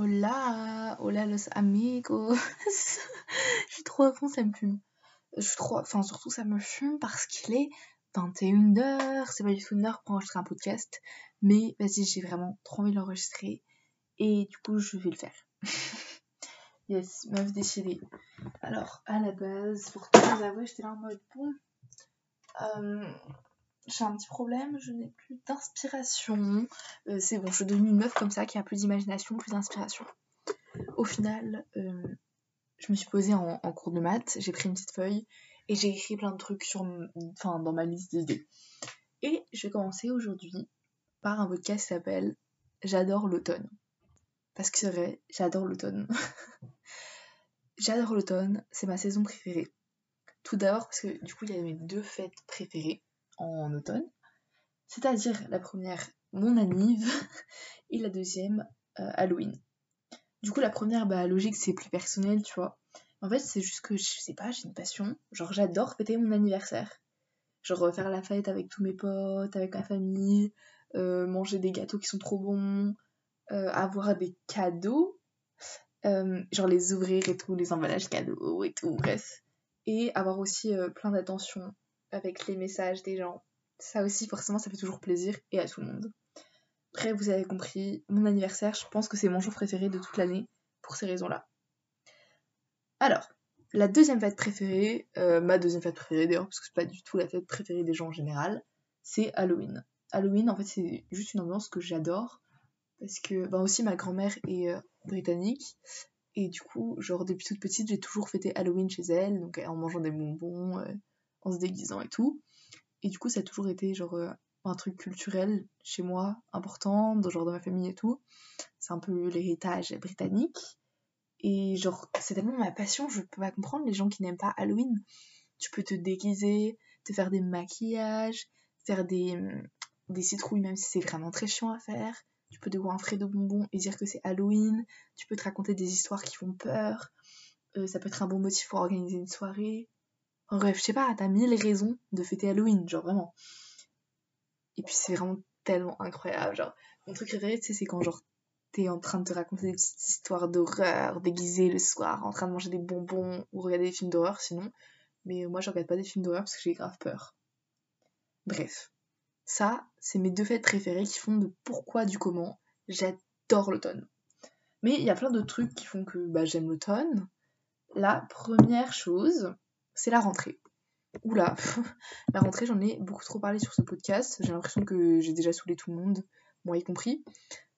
Hola, hola los amigos. je suis trop à fond, ça me fume. Je suis trop, enfin surtout ça me fume parce qu'il est 21h, c'est pas du tout une heure pour enregistrer un podcast, mais vas-y, j'ai vraiment trop envie de l'enregistrer et du coup je vais le faire. yes, meuf décidée. Alors, à la base, pour tout vous avouer, j'étais là en mode bon. Euh, j'ai un petit problème, je n'ai plus d'inspiration. Euh, c'est bon, je suis devenue une meuf comme ça qui a plus d'imagination, plus d'inspiration. Au final, euh, je me suis posée en, cours de maths, j'ai pris une petite feuille et j'ai écrit plein de trucs sur, enfin, dans ma liste d'idées. Et je vais commencer aujourd'hui par un podcast qui s'appelle J'adore l'automne. Parce que c'est vrai, j'adore l'automne. j'adore l'automne, c'est ma saison préférée. Tout d'abord parce que du coup il y a mes deux fêtes préférées en automne. C'est-à-dire la première, mon anniv, et la deuxième, euh, Halloween. Du coup, la première, bah, logique, c'est plus personnel, tu vois. En fait, c'est juste que, je sais pas, j'ai une passion. Genre, j'adore fêter mon anniversaire. Genre, faire la fête avec tous mes potes, avec ma famille, euh, manger des gâteaux qui sont trop bons, euh, avoir des cadeaux, genre les ouvrir et tout, les emballages cadeaux et tout, bref. Et avoir aussi plein d'attention avec les messages des gens. Ça aussi, forcément, ça fait toujours plaisir et à tout le monde. Après, vous avez compris, mon anniversaire, je pense que c'est mon jour préféré de toute l'année pour ces raisons-là. Alors, la deuxième fête préférée, euh, ma deuxième fête préférée d'ailleurs, parce que c'est pas du tout la fête préférée des gens en général, c'est Halloween. Halloween, en fait, c'est juste une ambiance que j'adore, parce que, ben aussi, ma grand-mère est euh, britannique, et du coup, genre, depuis toute petite, j'ai toujours fêté Halloween chez elle, donc en mangeant des bonbons, euh, en se déguisant et tout. Et du coup, ça a toujours été genre euh, un truc culturel chez moi, important, dans, genre dans ma famille et tout. C'est un peu l'héritage britannique. Et genre, c'est tellement ma passion, je peux pas comprendre les gens qui n'aiment pas Halloween. Tu peux te déguiser, te faire des maquillages, faire des, hum, des citrouilles, même si c'est vraiment très chiant à faire. Tu peux te voir un frais de bonbons et dire que c'est Halloween. Tu peux te raconter des histoires qui font peur. Euh, ça peut être un bon motif pour organiser une soirée. Bref, je sais pas, t'as mille raisons de fêter Halloween, genre vraiment. Et puis c'est vraiment tellement incroyable, genre. Mon truc préféré, tu sais, c'est quand genre t'es en train de te raconter des petites histoires d'horreur, déguisées le soir, en train de manger des bonbons ou regarder des films d'horreur sinon. Mais moi, je regarde pas des films d'horreur parce que j'ai grave peur. Bref. Ça, c'est mes deux fêtes préférées qui font de pourquoi du comment. J'adore l'automne. Mais il y a plein d'autres trucs qui font que bah, j'aime l'automne. La première chose, c'est la rentrée. Oula, la rentrée, j'en ai beaucoup trop parlé sur ce podcast. J'ai l'impression que j'ai déjà saoulé tout le monde, moi y compris.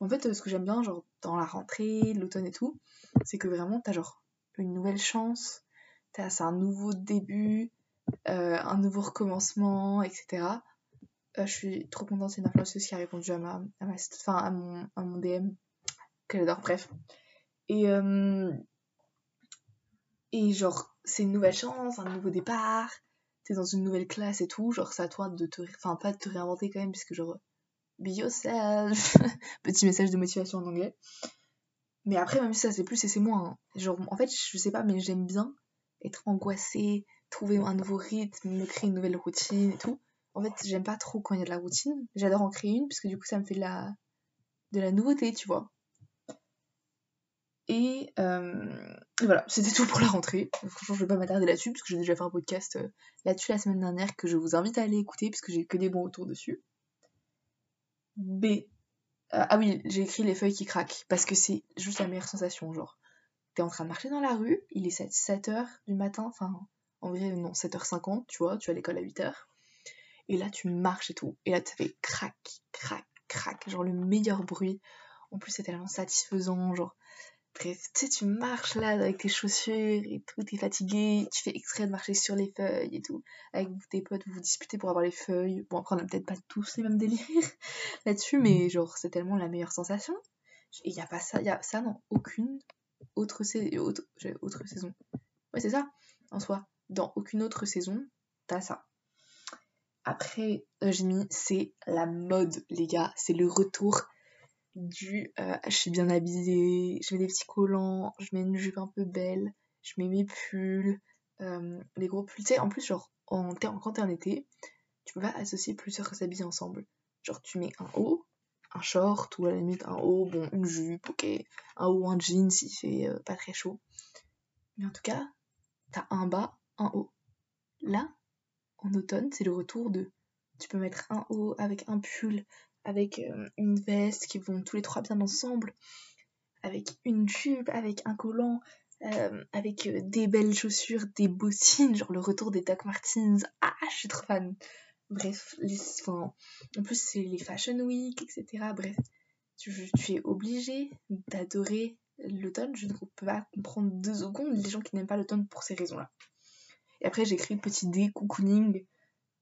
En fait, ce que j'aime bien, genre, dans la rentrée, l'automne et tout, c'est que vraiment, t'as genre une nouvelle chance, t'as un nouveau début, euh, un nouveau recommencement, etc. Euh, je suis trop contente, c'est une influenceuse qui a répondu à ma, à, mon, à mon DM, qu'elle adore, bref. Et, euh, et genre, c'est une nouvelle chance, un nouveau départ, t'es dans une nouvelle classe et tout, genre c'est à toi de te, enfin pas de te réinventer quand même, puisque genre, be yourself, petit message de motivation en anglais. Mais après, même si ça c'est plus et c'est moins, hein. genre en fait, je sais pas, mais j'aime bien être angoissée, trouver un nouveau rythme, me créer une nouvelle routine et tout. En fait, j'aime pas trop quand il y a de la routine, j'adore en créer une, puisque du coup ça me fait de la, de la nouveauté, tu vois. Et euh, voilà, c'était tout pour la rentrée. Franchement, je vais pas m'attarder là-dessus, puisque j'ai déjà fait un podcast euh, là-dessus la semaine dernière que je vous invite à aller écouter, puisque j'ai que des bons retours dessus. B. Euh, ah oui, j'ai écrit les feuilles qui craquent, parce que c'est juste la meilleure sensation, genre. T'es en train de marcher dans la rue, il est 7h du matin, enfin, en vrai, non, 7h50, tu vois, tu as l'école à 8h. Et là, tu marches et tout. Et là, tu fais crac, crac, crac, genre le meilleur bruit. En plus, c'est tellement satisfaisant, genre Bref, tu sais, tu marches là avec tes chaussures et tout, t'es fatigué, tu fais exprès de marcher sur les feuilles et tout. Avec tes potes, vous vous disputez pour avoir les feuilles. Bon, après, on a peut-être pas tous les mêmes délires là-dessus, mais genre, c'est tellement la meilleure sensation. Et y a pas ça, y a ça dans aucune autre, autre, autre saison. Ouais, c'est ça, en soi. Dans aucune autre saison, t'as ça. Après, euh, j'ai mis, c'est la mode, les gars. C'est le retour du euh, je suis bien habillée, je mets des petits collants, je mets une jupe un peu belle, je mets mes pulls, euh, les gros pulls. Tu sais, en plus, genre, quand t'es en été, tu peux pas associer plusieurs habits ensemble. Genre, tu mets un haut, un short ou à la limite un haut, bon, une jupe, ok, un haut, un jean s'il fait euh, pas très chaud. Mais en tout cas, t'as un bas, un haut. Là, en automne, c'est le retour de. Tu peux mettre un haut avec un pull, avec euh, une veste qui vont tous les trois bien ensemble, avec une jupe, avec un collant, euh, avec euh, des belles chaussures, des bottines, genre le retour des Doc Martens. Ah, je suis trop fan. Bref, les, en plus c'est les Fashion Week, etc. Bref, tu, es obligé d'adorer l'automne. Je ne peux pas comprendre deux secondes les gens qui n'aiment pas l'automne pour ces raisons-là. Et après, j'ai écrit petit dé cocooning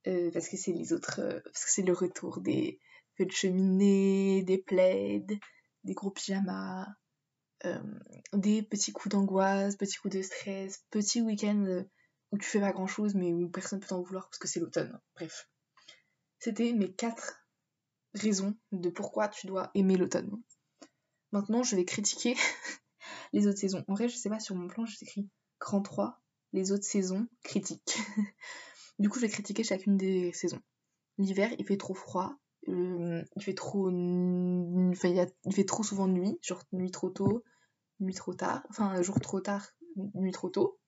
euh, parce que c'est les autres, parce que c'est le retour des de cheminée, des plaids, des gros pyjamas, euh, des petits coups d'angoisse, petits coups de stress, petits week-ends où tu fais pas grand chose mais où personne peut t'en vouloir parce que c'est l'automne. Bref. C'était mes quatre raisons de pourquoi tu dois aimer l'automne. Maintenant, je vais critiquer les autres saisons. En vrai, je sais pas, sur mon plan, j'ai écrit grand 3, les autres saisons critiques. du coup, je vais critiquer chacune des saisons. L'hiver, il fait trop froid, euh, il fait trop enfin, il, fait trop souvent nuit genre nuit trop tôt nuit trop tard enfin jour trop tard nuit trop tôt.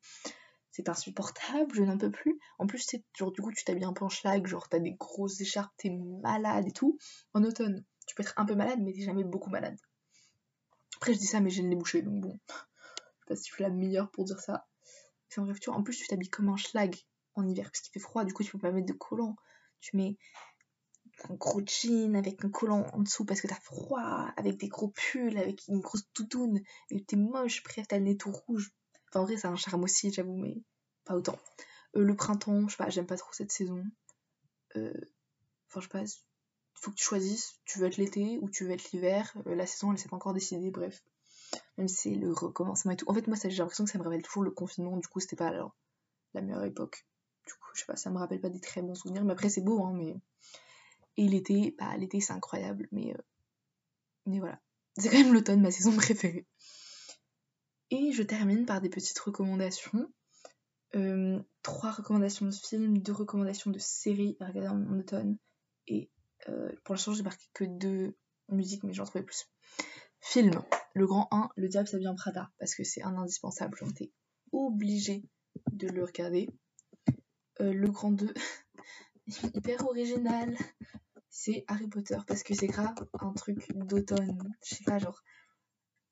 C'est insupportable je n'en peux plus. En plus c'est genre du coup tu t'habilles un peu en schlag genre t'as des grosses écharpes t'es malade et tout. En automne tu peux être un peu malade mais t'es jamais beaucoup malade. Après je dis ça mais j'ai le nez bouché donc bon. Je sais pas si je suis la meilleure pour dire ça. En bref tu vois en plus tu t'habilles comme un schlag en hiver parce qu'il fait froid du coup tu peux pas mettre de collant. Tu mets un gros jean avec un collant en dessous parce que t'as froid, avec des gros pulls, avec une grosse toutoune, et t'es moche, bref, t'as le nez tout rouge. Enfin, en vrai, c'est un charme aussi, j'avoue, mais pas autant. Euh, le printemps, je sais pas, j'aime pas trop cette saison. Euh, enfin, je sais pas, faut que tu choisisses, tu veux être l'été ou tu veux être l'hiver. Euh, la saison, elle s'est pas encore décidée, bref. Même si c'est le recommencement et tout. En fait, moi, j'ai l'impression que ça me rappelle toujours le confinement, du coup, c'était pas la meilleure époque. Du coup, je sais pas, ça me rappelle pas des très bons souvenirs, mais après, c'est beau, hein, mais et l'été, bah l'été c'est incroyable, mais, euh, mais voilà. C'est quand même l'automne, ma saison préférée. Et je termine par des petites recommandations. Euh, trois recommandations de films, deux recommandations de séries à regarder en, automne. Et euh, pour l'instant, j'ai marqué que deux musiques, mais j'en trouvais plus. Film. Le grand 1, Le Diable s'habille en Prada, parce que c'est un indispensable. J'en étais obligée de le regarder. le grand 2, hyper original, c'est Harry Potter parce que c'est grave un truc d'automne. Je sais pas, genre.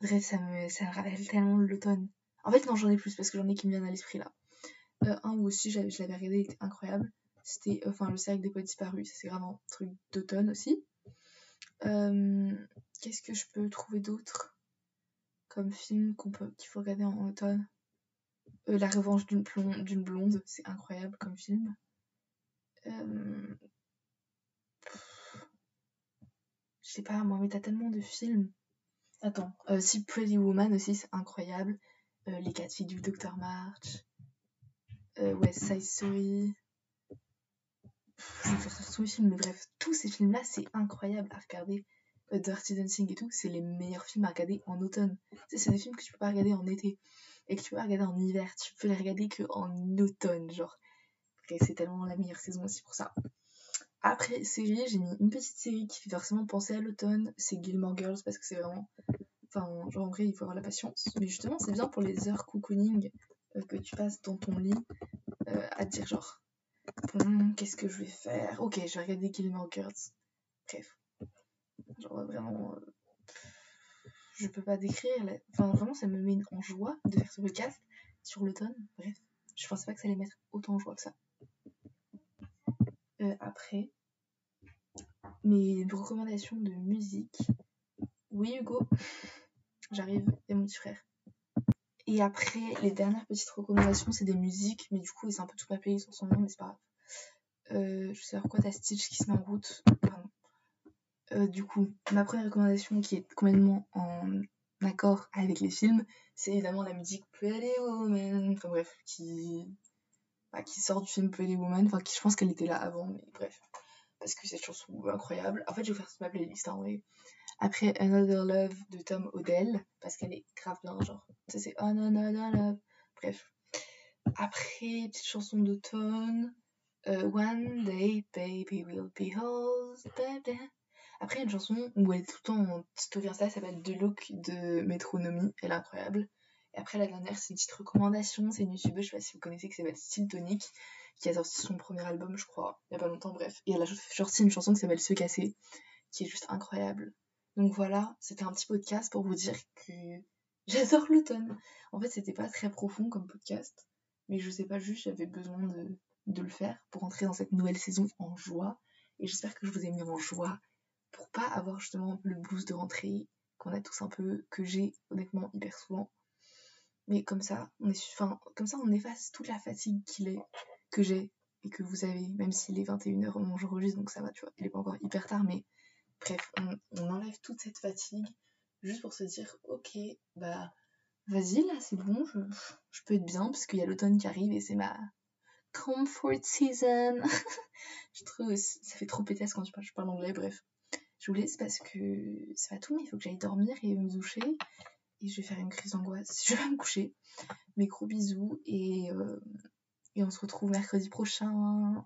Bref, ça me, ça me rappelle tellement l'automne. En fait, non, j'en ai plus parce que j'en ai qui me viennent à l'esprit là. Euh, un où aussi je l'avais regardé, il était incroyable. C'était enfin le cercle des poètes disparus, c'est vraiment un truc d'automne aussi. Euh, qu'est-ce que je peux trouver d'autre comme film qu'on peut qu'il faut regarder en automne? Euh, La revanche d'une blonde, c'est incroyable comme film. Je sais pas, moi, mais t'as tellement de films. Attends, euh, si Pretty Woman aussi, c'est incroyable. Euh, les quatre filles du Dr. March. Euh, West Side Story. je vais faire tous les films, mais bref, tous ces films-là, c'est incroyable à regarder. Euh, Dirty Dancing et tout, c'est les meilleurs films à regarder en automne. C'est des films que tu peux pas regarder en été et que tu peux pas regarder en hiver. Tu peux les regarder que en automne, genre. c'est tellement la meilleure saison aussi pour ça. Après série, j'ai mis une petite série qui fait forcément penser à l'automne, c'est Gilmore Girls parce que c'est vraiment. Enfin, genre en vrai, il faut avoir la patience. Mais justement, c'est bien pour les heures cocooning euh, que tu passes dans ton lit euh, à dire genre, bon, qu'est-ce que je vais faire? Ok, je vais regarder Gilmore Girls. Bref. Genre vraiment. Euh, je peux pas décrire. Enfin, vraiment, ça me met en joie de faire ce podcast sur l'automne. Bref, je pensais pas que ça allait mettre autant en joie que ça. après, mes recommandations de musique. Oui, Hugo, j'arrive, et mon petit frère. Et après, les dernières petites recommandations, c'est des musiques, mais du coup, c'est un peu tout ma playlist en son nom, mais c'est pas grave. Euh, je sais quoi, t'as Stitch qui se met en route? Pardon. Euh, du coup, ma première recommandation qui est complètement en accord avec les films, c'est évidemment la musique Pretty Woman. Enfin bref, qui, bah, qui sort du film Pretty Woman. Enfin, qui, je pense qu'elle était là avant, mais bref parce que cette chanson est incroyable. En fait, je vais faire ma playlist en vrai. Après Another Love de Tom Odell, parce qu'elle est grave bien, genre. Ça, c'est Another Love. Bref. Après, petite chanson d'automne. Euh, One day, baby, will be baby. Après, une chanson où elle est tout le temps en Insta, elle s'appelle The Look de Métronomie, elle est incroyable. Et après, la dernière, c'est une petite recommandation, c'est une youtubeuse, je sais pas si vous connaissez, qui s'appelle Style Tonic, qui a sorti son premier album, je crois, il y a pas longtemps, bref. Et elle a sorti une chanson qui s'appelle Se casser, qui est juste incroyable. Donc voilà, c'était un petit podcast pour vous dire que j'adore l'automne. En fait, c'était pas très profond comme podcast, mais je sais pas, juste j'avais besoin de, le faire pour entrer dans cette nouvelle saison en joie. Et j'espère que je vous ai mis en joie pour pas avoir justement le blues de rentrée qu'on a tous un peu, que j'ai honnêtement hyper souvent. Mais comme ça, on est, comme ça, on efface toute la fatigue qu'il est, que j'ai et que vous avez, même s'il est 21h au moment où j'enregistre, donc ça va, tu vois, il est pas encore hyper tard, mais bref, on, enlève toute cette fatigue juste pour se dire, ok, bah, vas-y, là, c'est bon, je, je, peux être bien, parce qu'il y a l'automne qui arrive et c'est ma comfort season. je trouve, ça fait trop pétasse quand tu parles, je parle anglais, bref. Je vous laisse parce que ça va tout, mais il faut que j'aille dormir et me doucher et je vais faire une crise d'angoisse. Je vais me coucher. Mes gros bisous et, euh, et on se retrouve mercredi prochain.